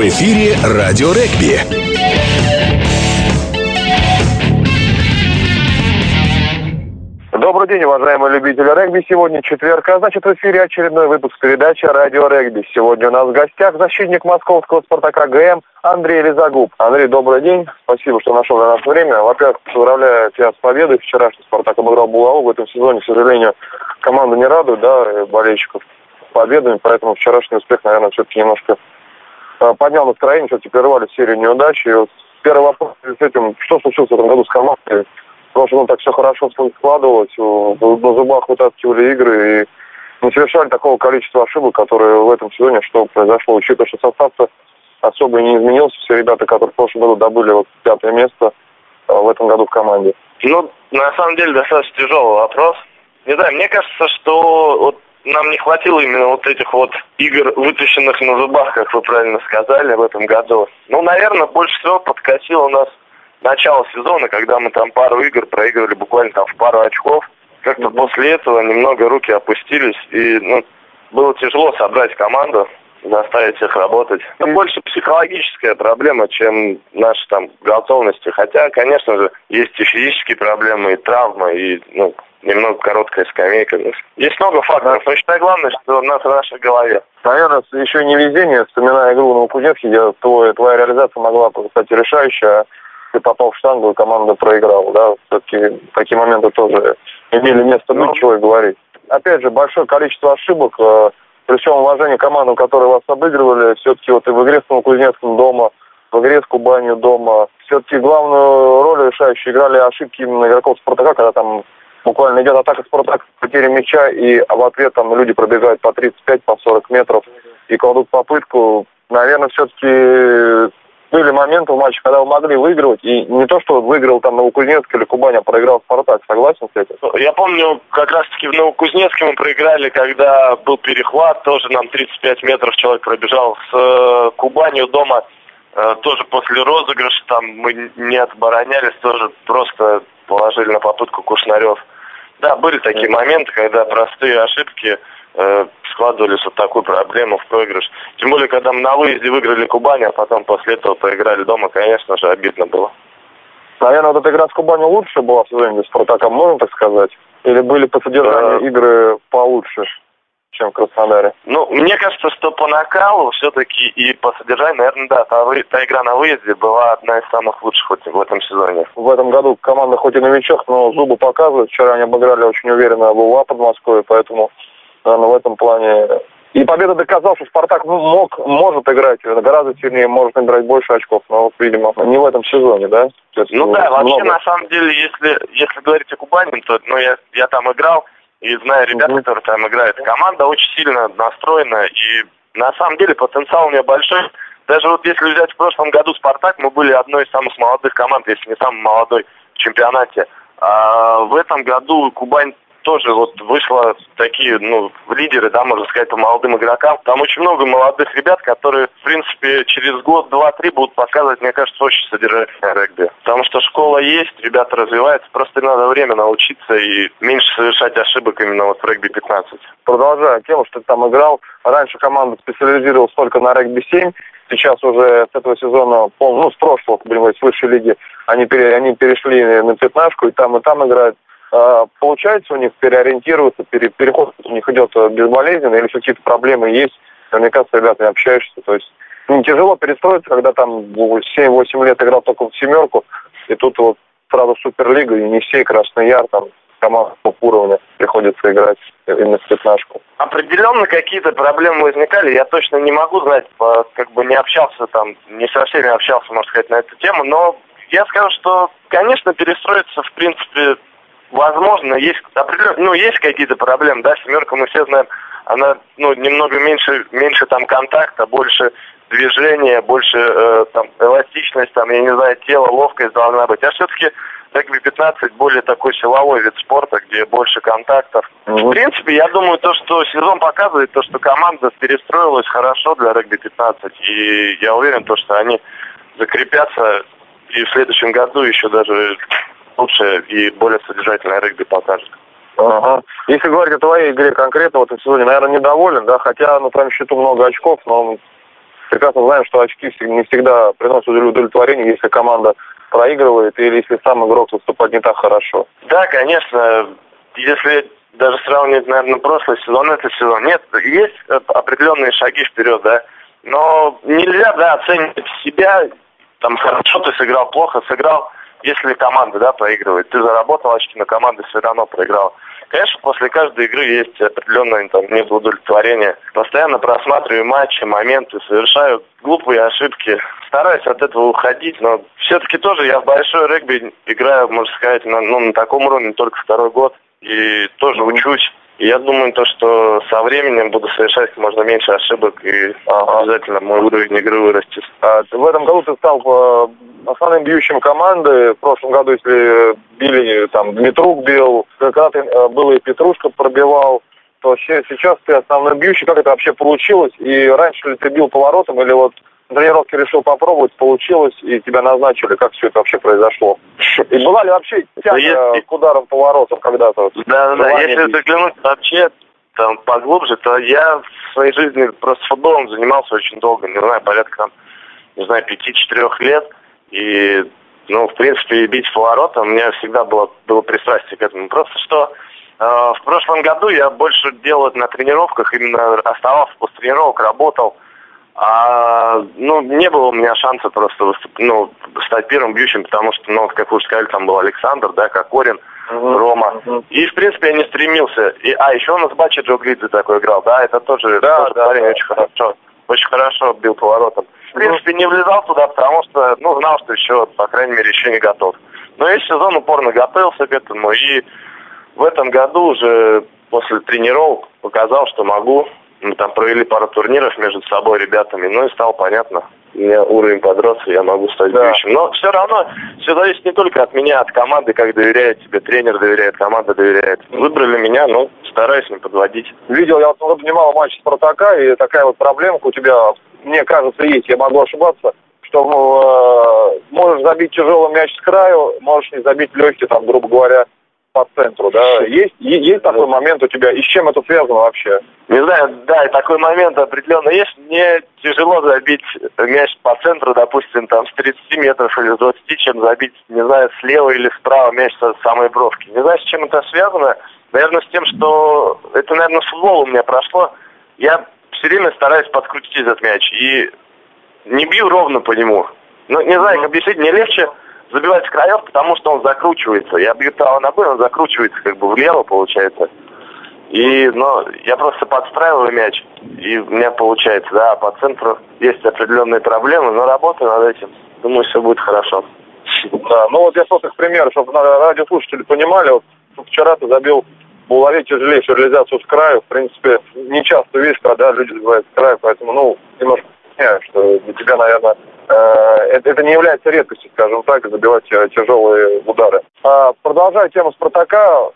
В эфире «Радио регби». Добрый день, уважаемые любители регби. Сегодня четверг, а значит в эфире очередной выпуск передачи «Радио регби». Сегодня у нас в гостях защитник московского «Спартака» ГМ Андрей Лизагуб. Андрей, добрый день. Спасибо, что нашел для нас время. Во-первых, поздравляю тебя с победой. Вчерашний «Спартак» обыграл Булаву. В этом сезоне, к сожалению, команда не радует, да, болельщиков победами, поэтому вчерашний успех, наверное, все-таки немножко поднял настроение, все-таки прервали серию неудач. И вот первый вопрос с этим, что случилось в этом году с командой? Потому что ну, так все хорошо складывалось, на зубах вытаскивали игры и не совершали такого количества ошибок, которые в этом сезоне, что произошло, учитывая, что состав особо не изменился. Все ребята, которые в прошлом году добыли вот пятое место, э, в этом году в команде. Ну, на самом деле, достаточно тяжелый вопрос. Не знаю, мне кажется, что вот нам не хватило именно вот этих вот игр, вытащенных на зубах, как вы правильно сказали, в этом году. Ну, наверное, больше всего подкосило нас начало сезона, когда мы там пару игр проигрывали буквально там в пару очков. Как-то после этого немного руки опустились, и ну, было тяжело собрать команду, заставить их работать. Это больше психологическая проблема, чем наша там готовности. Хотя, конечно же, есть и физические проблемы, и травмы, и ну, немного короткая скамейка. Есть много факторов, но считаю главное, что у нас в нашей голове. Наверное, еще не везение, вспоминая игру на Кузнецке, где твой, твоя реализация могла стать решающей, а ты попал в штангу, и команда проиграла, да, все-таки такие моменты тоже имели место быть, ну, чего и говорить. Опять же, большое количество ошибок, э, при всем уважении командам, которые вас обыгрывали, все-таки вот и в игре с Новокузнецком дома, в игре с Кубанью дома, все-таки главную роль решающую играли ошибки именно игроков Спартака, когда там буквально идет атака Спартак, потеря мяча, и в ответ там люди пробегают по 35, по 40 метров и кладут попытку. Наверное, все-таки были моменты в матче, когда вы могли выигрывать, и не то, что выиграл там Новокузнецк или Кубань, а проиграл Спартак, согласен с этим? Я помню, как раз-таки в Новокузнецке мы проиграли, когда был перехват, тоже нам 35 метров человек пробежал с э, Кубанью дома, э, тоже после розыгрыша, там мы не отборонялись, тоже просто положили на попытку Кушнарев. Да, были такие моменты, когда простые ошибки э, складывались вот такую проблему в проигрыш. Тем более, когда мы на выезде выиграли Кубань, а потом после этого проиграли дома, конечно же, обидно было. Наверное, вот эта игра с Кубанью лучше была в сезоне с Спартаком, можно так сказать? Или были по содержанию да. игры получше, чем в Краснодаре? Ну, мне кажется, что по накалу все-таки и по содержанию, наверное, да, та, та игра на выезде была одна из самых лучших хоть в этом сезоне. В этом году команда хоть и новичок, но зубы показывают. Вчера они обыграли очень уверенно БУА под Москвой, поэтому наверное, в этом плане. И победа доказала, что Спартак мог, может играть гораздо сильнее, может набирать больше очков, но, вот, видимо, не в этом сезоне, да? Есть, ну да, много. вообще, на самом деле, если, если говорить о Кубани, то ну, я, я там играл, и знаю ребят, угу. которые там играют. Команда очень сильно настроена, и на самом деле потенциал у нее большой. Даже вот если взять в прошлом году Спартак, мы были одной из самых молодых команд, если не самый молодой в чемпионате. А в этом году Кубань тоже вот вышло такие, ну, лидеры, да, можно сказать, по молодым игрокам. Там очень много молодых ребят, которые, в принципе, через год, два, три будут показывать, мне кажется, очень содержательное регби. Потому что школа есть, ребята развиваются, просто надо время научиться и меньше совершать ошибок именно вот в регби-15. Продолжая тему, что ты там играл, раньше команда специализировалась только на регби-7, сейчас уже с этого сезона, ну, с прошлого, будем говорить, с высшей лиги, они, пере, они перешли на пятнашку, и там, и там играют получается у них переориентироваться, пере, переход у них идет э, безболезненно, или какие-то проблемы есть, наверняка с ребятами общаешься, то есть не тяжело перестроиться, когда там 7-8 лет играл только в семерку, и тут вот сразу Суперлига, и не все Красный Яр, там команда уровня приходится играть именно в пятнашку. Определенно какие-то проблемы возникали, я точно не могу знать, как бы не общался там, не со всеми общался, можно сказать, на эту тему, но я скажу, что, конечно, перестроиться, в принципе, возможно, есть ну, есть какие-то проблемы, да, семерка, мы все знаем, она, ну, немного меньше, меньше там контакта, больше движения, больше э, там эластичность, там, я не знаю, тело, ловкость должна быть. А все-таки регби-15 более такой силовой вид спорта, где больше контактов. Mm-hmm. В принципе, я думаю, то, что сезон показывает, то, что команда перестроилась хорошо для регби-15. И я уверен, то, что они закрепятся и в следующем году еще даже лучше и более содержательное регби покажет. Ага. Если говорить о твоей игре конкретно в этом сезоне, наверное, недоволен, да, хотя на твоем счету много очков, но прекрасно знаем, что очки не всегда приносят удовлетворение, если команда проигрывает или если сам игрок выступает не так хорошо. Да, конечно. Если даже сравнивать, наверное, прошлый сезон, этот сезон, нет, есть определенные шаги вперед, да, но нельзя, да, оценивать себя, там, хорошо ты сыграл, плохо сыграл, если команда, да, проигрывает. Ты заработал очки, но команда все равно проиграла. Конечно, после каждой игры есть определенное там, неудовлетворение. Постоянно просматриваю матчи, моменты, совершаю глупые ошибки. Стараюсь от этого уходить, но все-таки тоже я в большой регби играю, можно сказать, на, ну, на таком уровне только второй год. И тоже учусь. Я думаю, то, что со временем буду совершать можно меньше ошибок, и ага. обязательно мой уровень игры вырастет. А, в этом году ты стал э, основным бьющим команды. В прошлом году, если били, там, Дмитрук бил, когда ты э, был и Петрушка пробивал, то сейчас ты основной бьющий. Как это вообще получилось? И раньше ли ты бил поворотом, или вот тренировке решил попробовать, получилось, и тебя назначили. Как все это вообще произошло? И была ли вообще тяга если... к ударам поворотом когда-то? Да, да, да. Если заглянуть вообще там поглубже, то я в своей жизни просто футболом занимался очень долго, не знаю, порядка не знаю, пяти-четырех лет. И, ну, в принципе, бить поворотом у меня всегда было, было пристрастие к этому. Просто что э, в прошлом году я больше делал на тренировках, именно оставался после тренировок, работал. А, ну, не было у меня шанса просто выступ, ну, стать первым бьющим, потому что, ну, как вы уже сказали, там был Александр, да, Кокорин, uh-huh. Рома. Uh-huh. И, в принципе, я не стремился. И, а, еще у нас Бачи Джо Гридзе такой играл, да, это тоже, да, тоже да, парень да, очень хорошо, очень хорошо бил поворотом. В принципе, не влезал туда, потому что, ну, знал, что еще, по крайней мере, еще не готов. Но весь сезон упорно готовился к этому, и в этом году уже после тренировок показал, что могу. Мы там провели пару турниров между собой ребятами, ну и стало понятно. У меня уровень подрос, я могу стать да. бьющим. Но все равно все зависит не только от меня, от команды, как доверяет тебе тренер, доверяет, команда доверяет. Выбрали меня, но стараюсь не подводить. Видел я вот немало матчей Спартака, и такая вот проблемка у тебя, мне кажется, есть, я могу ошибаться, что э, можешь забить тяжелый мяч с краю, можешь не забить легкий, там, грубо говоря, по центру, да? Есть, есть такой момент у тебя? И с чем это связано вообще? Не знаю, да, такой момент определенно есть. Мне тяжело забить мяч по центру, допустим, там с 30 метров или с 20, чем забить, не знаю, слева или справа мяч с самой бровки. Не знаю, с чем это связано. Наверное, с тем, что это, наверное, с футбола у меня прошло. Я все время стараюсь подкрутить этот мяч и не бью ровно по нему. Ну, не знаю, как объяснить, мне легче забивать с краев, потому что он закручивается. Я бью право ногой, он закручивается как бы влево, получается. И, ну, я просто подстраиваю мяч, и у меня получается, да, по центру есть определенные проблемы, но работаю над этим. Думаю, все будет хорошо. Да, ну вот я просто к примеру, чтобы радиослушатели понимали, вот вчера ты забил булаве тяжелейшую реализацию с краю. В принципе, не часто видишь, когда люди забивают с краю, поэтому, ну, немножко понимаю, что для тебя, наверное, это, это не является редкостью, скажем так, забивать э, тяжелые удары. А, продолжая тему Спартака,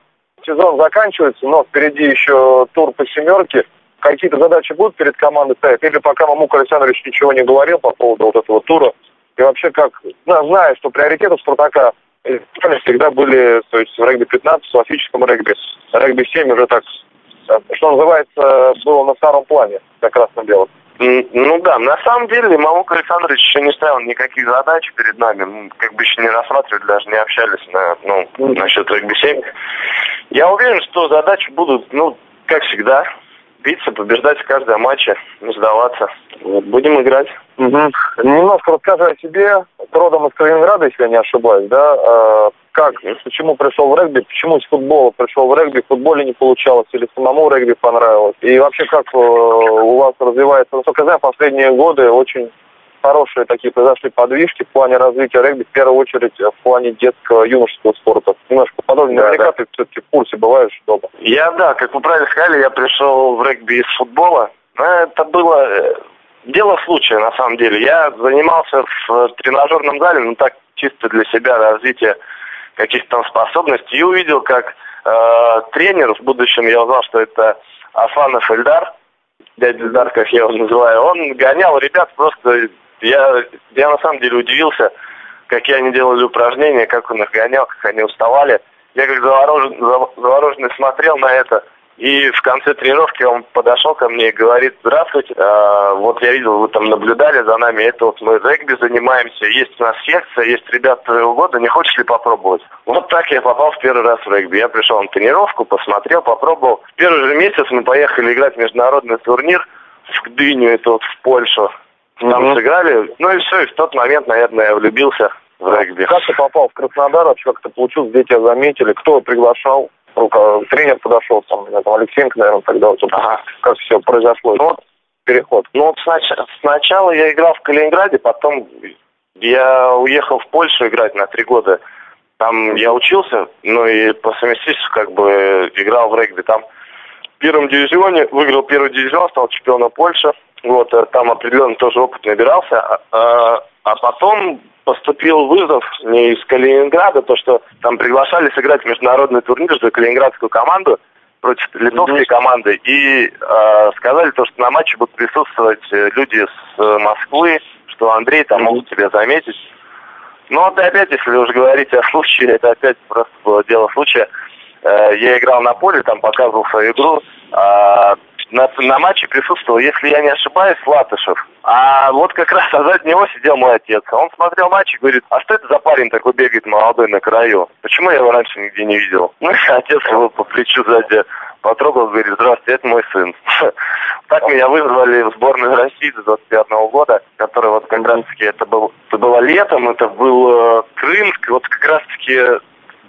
сезон заканчивается, но впереди еще тур по семерке. Какие-то задачи будут перед командой стоять? Или пока Мамук Александрович ничего не говорил по поводу вот этого тура? И вообще как, зная, что приоритеты Спартака всегда были, то есть в регби-15, в классическом регби, регби-7 уже так, э, что называется, было на втором плане, как красно-белом. Ну да, на самом деле Мамук Александрович еще не ставил никаких задач перед нами. Мы как бы еще не рассматривали, даже не общались на, ну, насчет регби-7. Я уверен, что задачи будут, ну, как всегда, биться, побеждать в каждом матче, не сдаваться. Вот, будем играть. Угу. Немножко расскажи о себе. Ты родом из Калининграда, если я не ошибаюсь, да? А, как, почему пришел в регби, почему из футбола пришел в регби, в футболе не получалось или самому регби понравилось? И вообще, как э, у вас развивается, насколько я знаю, последние годы очень хорошие такие произошли подвижки в плане развития регби, в первую очередь в плане детского юношеского спорта. Немножко подробнее, да, наверняка да. ты все-таки в курсе бываешь дома. Я, да, как вы правильно сказали, я пришел в регби из футбола. Но это было э, дело случая, на самом деле. Я занимался в тренажерном зале, ну так, чисто для себя развития каких-то там способностей, и увидел, как э, тренер, в будущем я узнал, что это Афанов Эльдар, дядя Эльдар, как я его называю, он гонял ребят просто, я, я на самом деле удивился, какие они делали упражнения, как он их гонял, как они уставали. Я как заворожен, завороженный смотрел на это, И в конце тренировки он подошел ко мне и говорит, здравствуйте, а, вот я видел, вы там наблюдали за нами, это вот мы регби занимаемся, есть у нас секция, есть ребята твоего года, не хочешь ли попробовать? Вот так я попал в первый раз в регби. Я пришел на тренировку, посмотрел, попробовал. В первый же месяц мы поехали играть в международный турнир в Гдыню, это вот в Польшу. Там mm-hmm. сыграли, ну и все, и в тот момент, наверное, я влюбился в регби. Как ты попал в Краснодар, вообще как ты получил, где тебя заметили, кто приглашал? рука, тренер подошел, там, там Алексеенко, наверное, тогда вот, ага. как все произошло, ну, переход. Ну, вот снач- сначала я играл в Калининграде, потом я уехал в Польшу играть на три года. Там я учился, ну и по совместительству как бы играл в регби. Там первом дивизионе, выиграл первый дивизион, стал чемпионом Польши. Вот, э, там определенно тоже опыт набирался. А, а, а потом поступил вызов не из Калининграда, то, что там приглашали сыграть международный турнир за калининградскую команду против литовской mm-hmm. команды. И э, сказали то, что на матче будут присутствовать э, люди с э, Москвы, что Андрей там mm-hmm. могут тебя заметить. Ну вот опять, если уж говорить о случае, это опять просто было дело случая. Э, я играл на поле, там показывал свою игру. Э, на, на матче присутствовал, если я не ошибаюсь, Латышев. А вот как раз от него сидел мой отец. Он смотрел матч и говорит, а что это за парень такой бегает молодой на краю? Почему я его раньше нигде не видел? Ну, отец его по плечу сзади потрогал, говорит, здравствуйте, это мой сын. Так меня вызвали в сборную России до 25 года, который вот как раз-таки, это, был, это было летом, это был э, Крымск, вот как раз-таки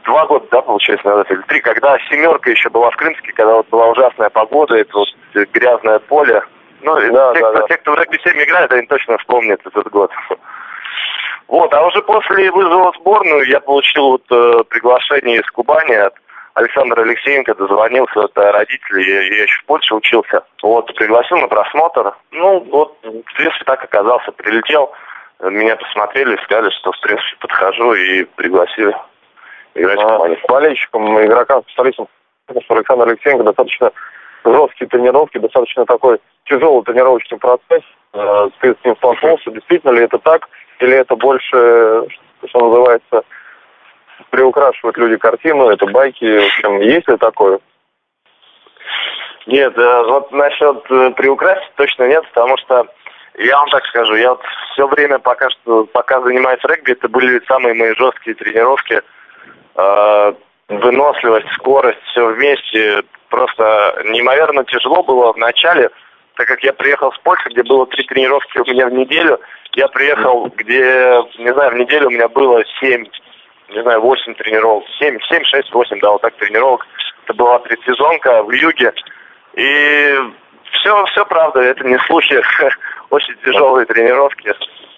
два года, да, получается, назад, или три, когда семерка еще была в Крымске, когда вот была ужасная погода, это вот грязное поле. Ну, да, те, да, кто, да. те, кто в регби 7 играет, они точно вспомнят этот год. Вот, а уже после вызова в сборную я получил вот э, приглашение из Кубани от Александра Алексеенко, дозвонился, это родители, я, я еще в Польше учился. Вот, пригласил на просмотр. Ну, вот, в принципе, так оказался, прилетел, меня посмотрели, сказали, что, в принципе, подхожу и пригласили играть а, в. Болельщикам, игрокам, специалистам, Александр Алексеенко достаточно жесткие тренировки, достаточно такой тяжелый тренировочный процесс. Э, ты с ним столкнулся, действительно ли это так, или это больше, что называется, приукрашивают люди картину, это байки, в общем, есть ли такое? Нет, э, вот насчет э, приукрасить точно нет, потому что я вам так скажу, я вот все время пока что, пока занимаюсь регби, это были самые мои жесткие тренировки. Выносливость, скорость, все вместе просто неимоверно тяжело было в начале, так как я приехал с Польши, где было три тренировки у меня в неделю. Я приехал, где, не знаю, в неделю у меня было семь, не знаю, восемь тренировок. Семь, семь, шесть, восемь, да, вот так тренировок. Это была предсезонка в юге. И все, все правда, это не слухи. Очень тяжелые тренировки.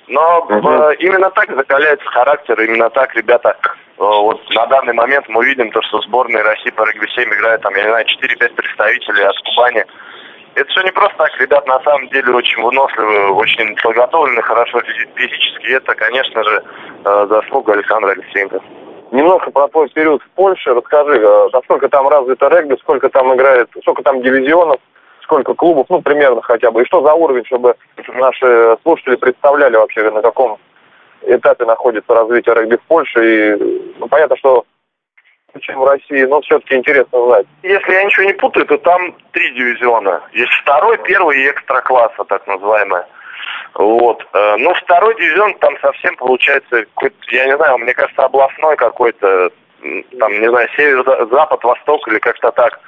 Но угу. именно так закаляется характер, именно так ребята Э, вот на данный момент мы видим то, что сборная России по регби-7 играет там, я не знаю, 4-5 представителей от Кубани. Это все не просто так, ребят на самом деле очень выносливые, очень подготовлены хорошо физически. Это, конечно же, э, заслуга Александра Алексеенко. Немножко про твой период в Польше. Расскажи, э, насколько там развито регби, сколько там играет, сколько там дивизионов, сколько клубов, ну, примерно хотя бы, и что за уровень, чтобы наши слушатели представляли вообще, на каком этапе находится развитие регби в Польше. И ну, понятно, что чем в России, но все-таки интересно знать. Если я ничего не путаю, то там три дивизиона. Есть второй, первый и экстра-класса, так называемая. Вот. Э, ну, второй дивизион там совсем получается какой-то, я не знаю, мне кажется, областной какой-то, там, не знаю, север, запад, восток или как-то так.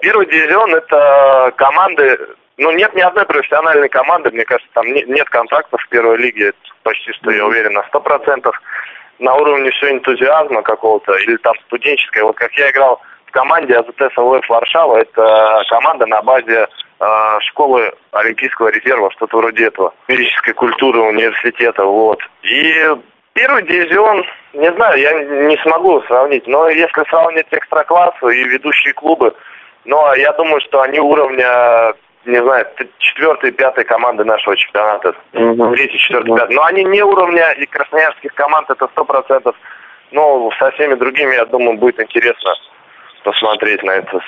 Первый дивизион это команды ну, нет ни одной профессиональной команды, мне кажется, там нет, нет контактов в первой лиге, почти что я уверен на сто процентов. На уровне все энтузиазма какого-то или там студенческое. Вот как я играл в команде АЗТ СЛФ Варшава, это команда на базе э, школы Олимпийского резерва, что-то вроде этого, физической культуры университета, вот. И первый дивизион, не знаю, я не смогу сравнить, но если сравнить экстра-классы и ведущие клубы, но я думаю, что они уровня не знаю, четвертая, пятая команды нашего чемпионата. Угу. Третья, четвертая, пятая. Но они не уровня и красноярских команд, это сто процентов. Но со всеми другими, я думаю, будет интересно посмотреть на это.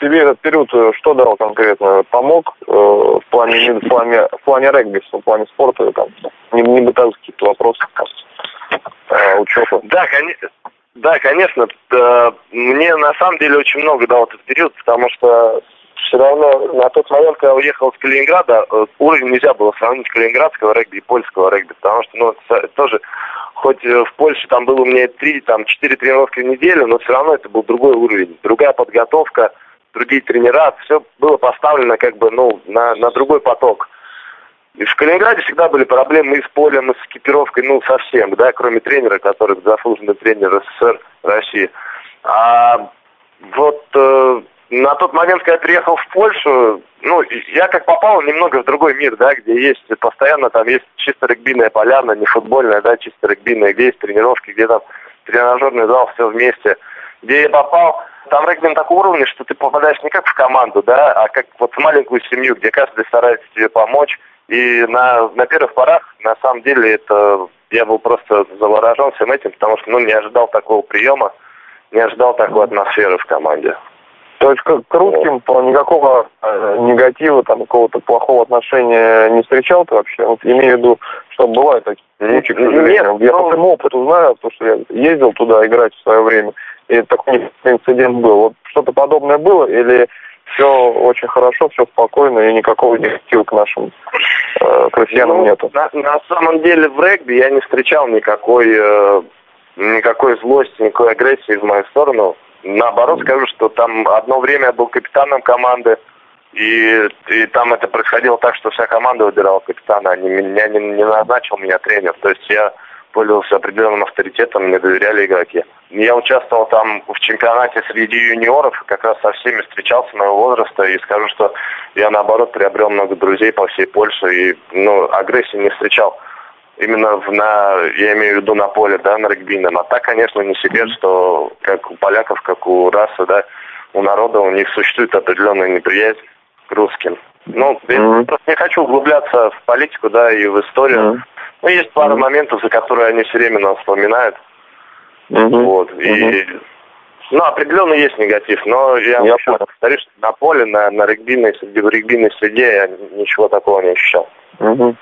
Тебе этот период э, что дал конкретно? Помог э, в плане в плане в плане регби, в плане спорта, там, не, не бытовых каких-то вопросов, там, э, учебы? Да, конечно. Да, конечно. Мне на самом деле очень много дал этот период, потому что все равно на тот момент, когда уехал с Калининграда, э, уровень нельзя было сравнить калининградского регби и польского регби, потому что, ну, тоже, хоть э, в Польше там было у меня три, там, четыре тренировки в неделю, но все равно это был другой уровень, другая подготовка, другие тренера, все было поставлено как бы, ну, на, на другой поток. И в Калининграде всегда были проблемы и с полем, и с экипировкой, ну, совсем, да, кроме тренера, который заслуженный тренер СССР России. А вот э, на тот момент, когда я приехал в Польшу, ну, я как попал немного в другой мир, да, где есть постоянно там есть чисто регбийная поляна, не футбольная, да, чисто регбийная, где есть тренировки, где там тренажерный зал, все вместе. Где я попал, там регби на таком уровне, что ты попадаешь не как в команду, да, а как вот в маленькую семью, где каждый старается тебе помочь. И на, на первых порах, на самом деле, это я был просто заворожен всем этим, потому что, ну, не ожидал такого приема, не ожидал такой атмосферы в команде. То есть к, к русским по никакого э, негатива, там какого-то плохого отношения не встречал ты вообще? Вот имею в виду, что бывают такие случаи, к сожалению. Нет, я по своему опыту знаю, потому что я ездил туда играть в свое время, и такой инцидент был. Вот что-то подобное было или все очень хорошо, все спокойно и никакого негатива к нашим э, к россиянам ну, нету? На, на самом деле в регби я не встречал никакой, э, никакой злости, никакой агрессии в мою сторону Наоборот скажу, что там одно время я был капитаном команды, и, и там это происходило так, что вся команда выбирала капитана, а не, меня не, не назначил меня тренер. То есть я пользовался определенным авторитетом, мне доверяли игроки. Я участвовал там в чемпионате среди юниоров, как раз со всеми встречался моего возраста, и скажу, что я наоборот приобрел много друзей по всей Польше, и ну, агрессии не встречал именно в, на, я имею в виду на поле, да, на регбийном. А так, конечно, не секрет, что как у поляков, как у расы, да, у народа у них существует определенная неприязнь к русским. Ну, mm-hmm. я просто не хочу углубляться в политику, да, и в историю. Mm-hmm. Ну, есть пара mm-hmm. моментов, за которые они все время нас вспоминают. Mm-hmm. Вот. И ну, определенно есть негатив, но я, я еще повторю, что на поле, на, на регбийной, в регбийной среде я ничего такого не ощущал. Угу.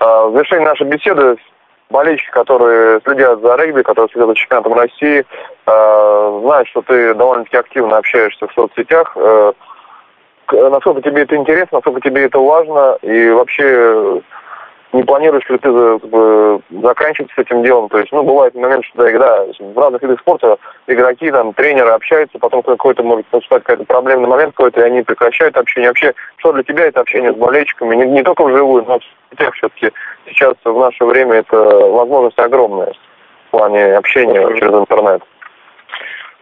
А, в завершении нашей беседы болельщики, которые следят за регби, которые следят за чемпионатом России, э, знают, что ты довольно-таки активно общаешься в соцсетях. Э, насколько тебе это интересно, насколько тебе это важно, и вообще не планируешь ли ты как бы, заканчивать с этим делом? То есть, ну, бывает момент, что да, в разных видах спорта игроки, там, тренеры общаются, потом какой-то может наступать какой-то проблемный момент какой-то, и они прекращают общение. Вообще, что для тебя это общение с болельщиками? Не, не только вживую, но в тех все-таки сейчас в наше время это возможность огромная в плане общения через интернет.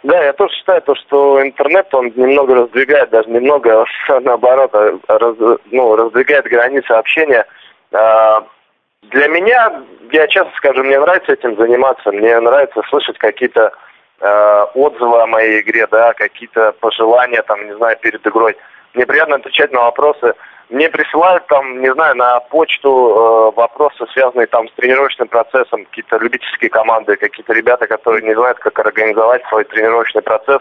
Да, я тоже считаю, то, что интернет, он немного раздвигает, даже немного, наоборот, раз, ну, раздвигает границы общения – а, для меня, я честно скажу, мне нравится этим заниматься, мне нравится слышать какие-то э, отзывы о моей игре, да, какие-то пожелания, там, не знаю, перед игрой. Мне приятно отвечать на вопросы. Мне присылают там, не знаю, на почту э, вопросы, связанные там с тренировочным процессом, какие-то любительские команды, какие-то ребята, которые не знают, как организовать свой тренировочный процесс,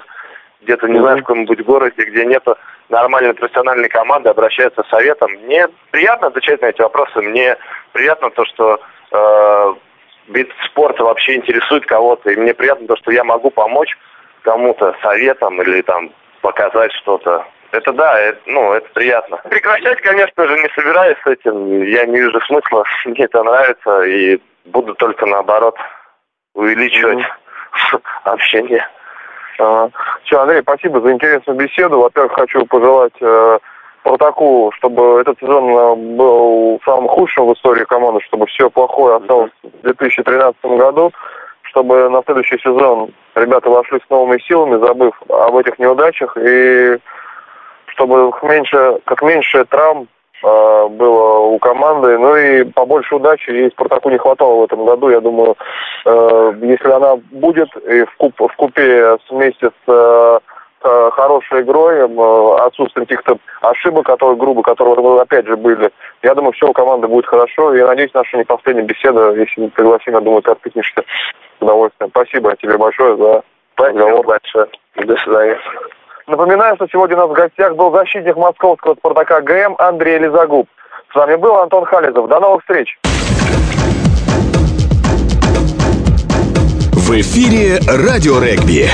где-то, не знаю, в каком-нибудь городе, где нету нормальной профессиональной команды обращаются с советом. Мне приятно отвечать на эти вопросы. Мне приятно то, что э, вид спорта вообще интересует кого-то. И мне приятно то, что я могу помочь кому-то советом или там показать что-то. Это да, это, ну, это приятно. Прекращать, конечно же, не собираюсь с этим. Я не вижу смысла. Мне это нравится. И буду только наоборот увеличивать mm-hmm. общение. А, все, Андрей, спасибо за интересную беседу. Во-первых, хочу пожелать э, Спартаку, чтобы этот сезон э, был самым худшим в истории команды, чтобы все плохое осталось в 2013 году, чтобы на следующий сезон ребята вошли с новыми силами, забыв об этих неудачах, и чтобы меньше, как меньше травм Э, было у команды. Ну и побольше удачи. И Спартаку не хватало в этом году. Я думаю, э, если она будет и в, куп, в купе вместе с э, хорошей игрой, отсутствием каких-то ошибок, которые грубо, которые опять же были. Я думаю, все у команды будет хорошо. И надеюсь, наша не последняя беседа, если не пригласим, я думаю, ты откликнешься с удовольствием. Спасибо тебе большое за разговор. большое. До свидания. Напоминаю, что сегодня у нас в гостях был защитник московского «Спартака» ГМ Андрей Лизагуб. С вами был Антон Хализов. До новых встреч! В эфире «Радио регби».